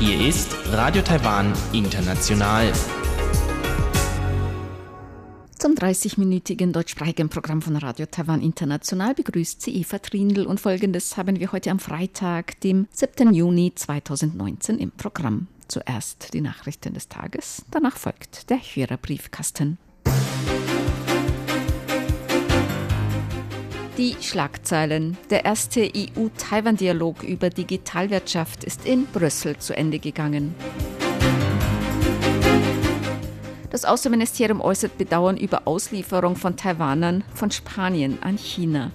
Hier ist Radio Taiwan International. Zum 30-minütigen deutschsprachigen Programm von Radio Taiwan International begrüßt sie Eva Trindl und folgendes haben wir heute am Freitag, dem 7. Juni 2019 im Programm. Zuerst die Nachrichten des Tages, danach folgt der Hörerbriefkasten. Die Schlagzeilen. Der erste EU-Taiwan-Dialog über Digitalwirtschaft ist in Brüssel zu Ende gegangen. Das Außenministerium äußert Bedauern über Auslieferung von Taiwanern von Spanien an China.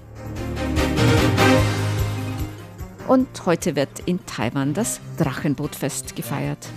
Und heute wird in Taiwan das Drachenbootfest gefeiert.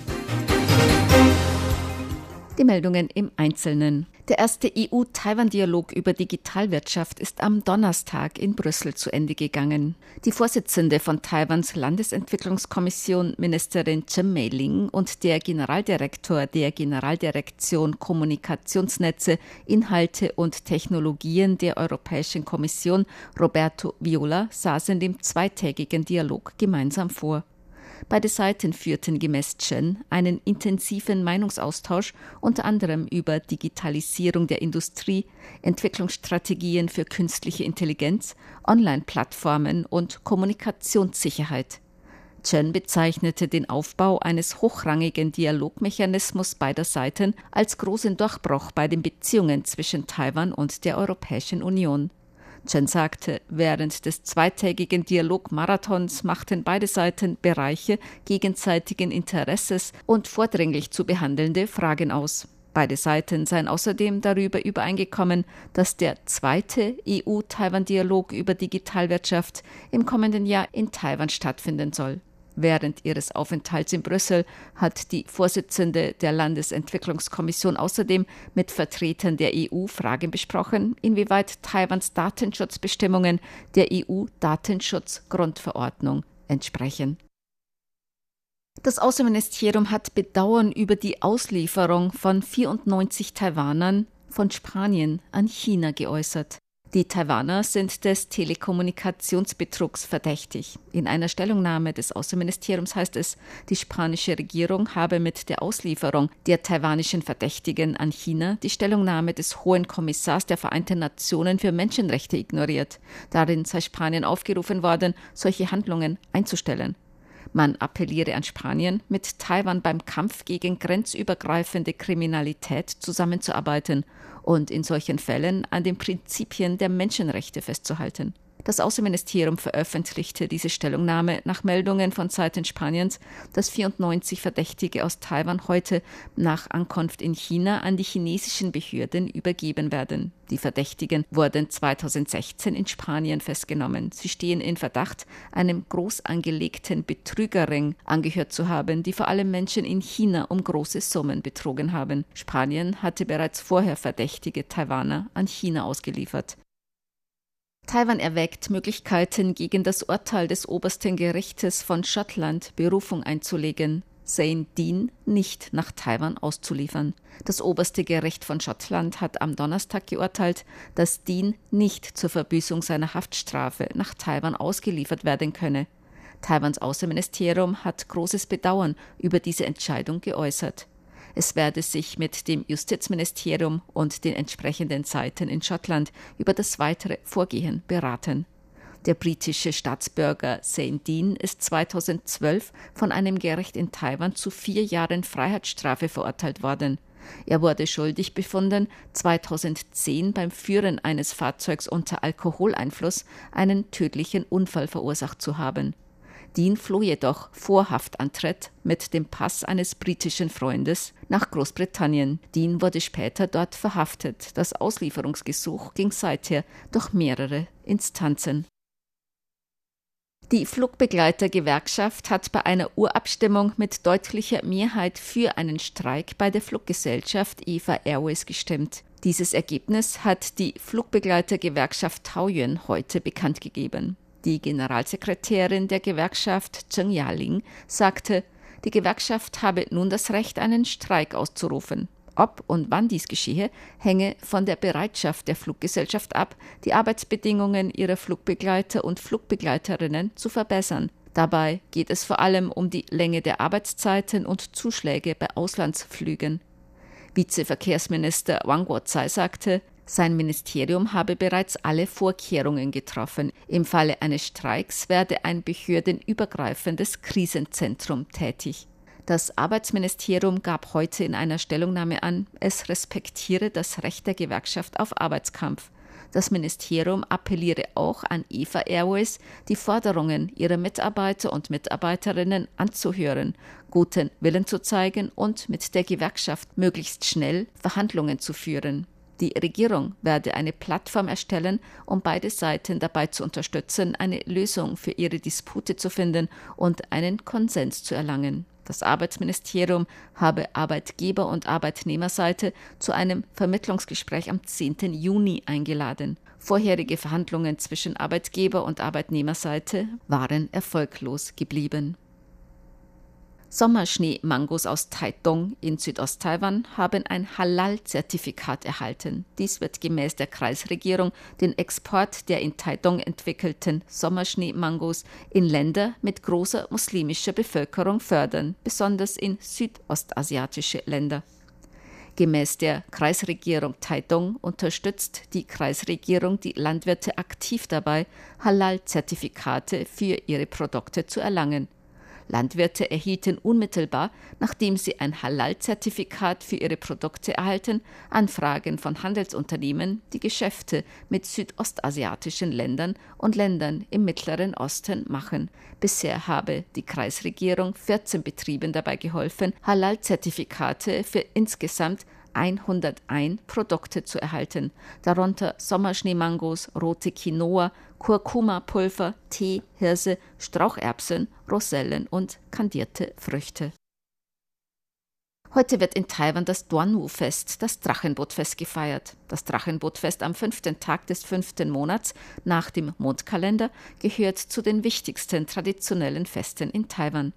Die Meldungen im Einzelnen. Der erste EU-Taiwan-Dialog über Digitalwirtschaft ist am Donnerstag in Brüssel zu Ende gegangen. Die Vorsitzende von Taiwans Landesentwicklungskommission, Ministerin Chen Mei-ling, und der Generaldirektor der Generaldirektion Kommunikationsnetze, Inhalte und Technologien der Europäischen Kommission, Roberto Viola, saßen dem zweitägigen Dialog gemeinsam vor. Beide Seiten führten gemäß Chen einen intensiven Meinungsaustausch unter anderem über Digitalisierung der Industrie, Entwicklungsstrategien für künstliche Intelligenz, Online-Plattformen und Kommunikationssicherheit. Chen bezeichnete den Aufbau eines hochrangigen Dialogmechanismus beider Seiten als großen Durchbruch bei den Beziehungen zwischen Taiwan und der Europäischen Union. Chen sagte, während des zweitägigen Dialogmarathons machten beide Seiten Bereiche gegenseitigen Interesses und vordringlich zu behandelnde Fragen aus. Beide Seiten seien außerdem darüber übereingekommen, dass der zweite EU-Taiwan-Dialog über Digitalwirtschaft im kommenden Jahr in Taiwan stattfinden soll. Während ihres Aufenthalts in Brüssel hat die Vorsitzende der Landesentwicklungskommission außerdem mit Vertretern der EU Fragen besprochen, inwieweit Taiwans Datenschutzbestimmungen der EU-Datenschutzgrundverordnung entsprechen. Das Außenministerium hat Bedauern über die Auslieferung von 94 Taiwanern von Spanien an China geäußert. Die Taiwaner sind des Telekommunikationsbetrugs verdächtig. In einer Stellungnahme des Außenministeriums heißt es, die spanische Regierung habe mit der Auslieferung der taiwanischen Verdächtigen an China die Stellungnahme des Hohen Kommissars der Vereinten Nationen für Menschenrechte ignoriert. Darin sei Spanien aufgerufen worden, solche Handlungen einzustellen. Man appelliere an Spanien, mit Taiwan beim Kampf gegen grenzübergreifende Kriminalität zusammenzuarbeiten und in solchen Fällen an den Prinzipien der Menschenrechte festzuhalten. Das Außenministerium veröffentlichte diese Stellungnahme nach Meldungen von Seiten Spaniens, dass 94 Verdächtige aus Taiwan heute nach Ankunft in China an die chinesischen Behörden übergeben werden. Die Verdächtigen wurden 2016 in Spanien festgenommen. Sie stehen in Verdacht, einem groß angelegten Betrügerring angehört zu haben, die vor allem Menschen in China um große Summen betrogen haben. Spanien hatte bereits vorher verdächtige Taiwaner an China ausgeliefert. Taiwan erwägt Möglichkeiten, gegen das Urteil des obersten Gerichtes von Schottland Berufung einzulegen, Zane Dean nicht nach Taiwan auszuliefern. Das oberste Gericht von Schottland hat am Donnerstag geurteilt, dass Dean nicht zur Verbüßung seiner Haftstrafe nach Taiwan ausgeliefert werden könne. Taiwans Außenministerium hat großes Bedauern über diese Entscheidung geäußert. Es werde sich mit dem Justizministerium und den entsprechenden Seiten in Schottland über das weitere Vorgehen beraten. Der britische Staatsbürger Zane Dean ist 2012 von einem Gericht in Taiwan zu vier Jahren Freiheitsstrafe verurteilt worden. Er wurde schuldig befunden, 2010 beim Führen eines Fahrzeugs unter Alkoholeinfluss einen tödlichen Unfall verursacht zu haben. Dean floh jedoch vor Haftantritt mit dem Pass eines britischen Freundes nach Großbritannien. Dean wurde später dort verhaftet. Das Auslieferungsgesuch ging seither durch mehrere Instanzen. Die Flugbegleitergewerkschaft hat bei einer Urabstimmung mit deutlicher Mehrheit für einen Streik bei der Fluggesellschaft EVA Airways gestimmt. Dieses Ergebnis hat die Flugbegleitergewerkschaft Taoyuan heute bekannt gegeben. Die Generalsekretärin der Gewerkschaft Zheng Yaling sagte, die Gewerkschaft habe nun das Recht, einen Streik auszurufen. Ob und wann dies geschehe, hänge von der Bereitschaft der Fluggesellschaft ab, die Arbeitsbedingungen ihrer Flugbegleiter und Flugbegleiterinnen zu verbessern. Dabei geht es vor allem um die Länge der Arbeitszeiten und Zuschläge bei Auslandsflügen. Vizeverkehrsminister Wang Guozai sagte, sein Ministerium habe bereits alle Vorkehrungen getroffen. Im Falle eines Streiks werde ein behördenübergreifendes Krisenzentrum tätig. Das Arbeitsministerium gab heute in einer Stellungnahme an, es respektiere das Recht der Gewerkschaft auf Arbeitskampf. Das Ministerium appelliere auch an EVA Airways, die Forderungen ihrer Mitarbeiter und Mitarbeiterinnen anzuhören, guten Willen zu zeigen und mit der Gewerkschaft möglichst schnell Verhandlungen zu führen. Die Regierung werde eine Plattform erstellen, um beide Seiten dabei zu unterstützen, eine Lösung für ihre Dispute zu finden und einen Konsens zu erlangen. Das Arbeitsministerium habe Arbeitgeber- und Arbeitnehmerseite zu einem Vermittlungsgespräch am 10. Juni eingeladen. Vorherige Verhandlungen zwischen Arbeitgeber- und Arbeitnehmerseite waren erfolglos geblieben. Sommerschnee-Mangos aus Taitung in Südost-Taiwan haben ein Halal-Zertifikat erhalten. Dies wird gemäß der Kreisregierung den Export der in Taitung entwickelten Sommerschnee-Mangos in Länder mit großer muslimischer Bevölkerung fördern, besonders in südostasiatische Länder. Gemäß der Kreisregierung Taitung unterstützt die Kreisregierung die Landwirte aktiv dabei, Halal-Zertifikate für ihre Produkte zu erlangen. Landwirte erhielten unmittelbar, nachdem sie ein Halal-Zertifikat für ihre Produkte erhalten, Anfragen von Handelsunternehmen, die Geschäfte mit südostasiatischen Ländern und Ländern im Mittleren Osten machen. Bisher habe die Kreisregierung 14 Betrieben dabei geholfen, Halal-Zertifikate für insgesamt 101 Produkte zu erhalten, darunter Sommerschneemangos, rote Quinoa, Kurkuma-Pulver, Tee, Hirse, Straucherbsen, Rosellen und kandierte Früchte. Heute wird in Taiwan das Duanwu-Fest, das Drachenbootfest, gefeiert. Das Drachenbootfest am fünften Tag des fünften Monats nach dem Mondkalender gehört zu den wichtigsten traditionellen Festen in Taiwan.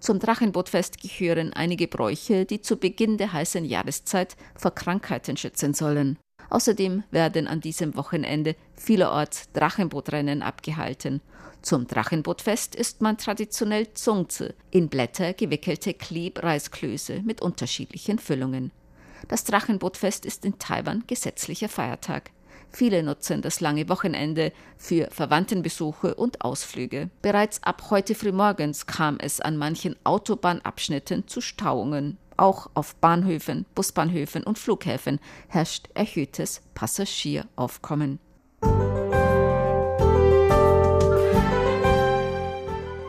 Zum Drachenbootfest gehören einige Bräuche, die zu Beginn der heißen Jahreszeit vor Krankheiten schützen sollen. Außerdem werden an diesem Wochenende vielerorts Drachenbootrennen abgehalten. Zum Drachenbootfest isst man traditionell Zungze, in Blätter gewickelte Klebreisklöße mit unterschiedlichen Füllungen. Das Drachenbootfest ist in Taiwan gesetzlicher Feiertag. Viele nutzen das lange Wochenende für Verwandtenbesuche und Ausflüge. Bereits ab heute frühmorgens kam es an manchen Autobahnabschnitten zu Stauungen. Auch auf Bahnhöfen, Busbahnhöfen und Flughäfen herrscht erhöhtes Passagieraufkommen.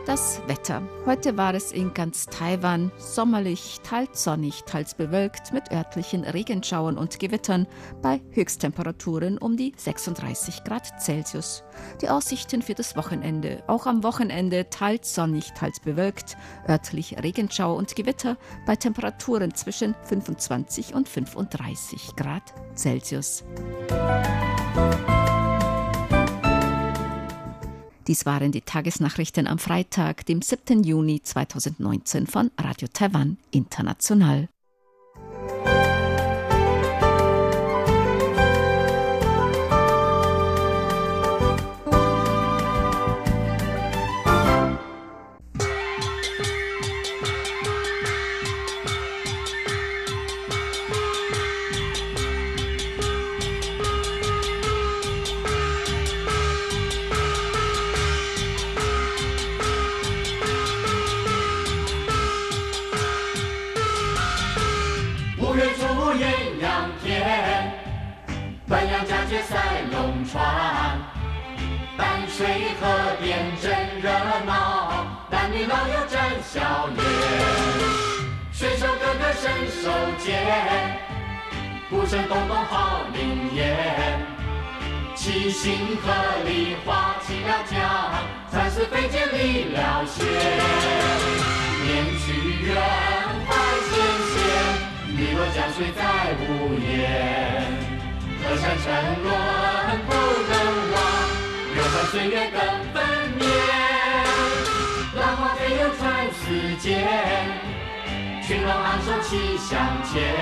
Das Wetter. Heute war es in ganz Taiwan sommerlich, teils sonnig, teils bewölkt mit örtlichen Regenschauern und Gewittern bei Höchsttemperaturen um die 36 Grad Celsius. Die Aussichten für das Wochenende. Auch am Wochenende teils sonnig, teils bewölkt, örtlich Regenschauer und Gewitter bei Temperaturen zwischen 25 und 35 Grad Celsius. Dies waren die Tagesnachrichten am Freitag, dem 7. Juni 2019 von Radio Taiwan International. 赛龙船。淡水河边真热闹，男女老幼展笑脸。水手哥哥伸手健，鼓声咚咚好灵验。七星河里划起了桨，蚕丝飞溅理了弦。念屈原怀前线，汨罗江水再无言。河山沉沦不能忘，永恒岁月更分明。浪花飞流传世间，群龙昂首齐向前。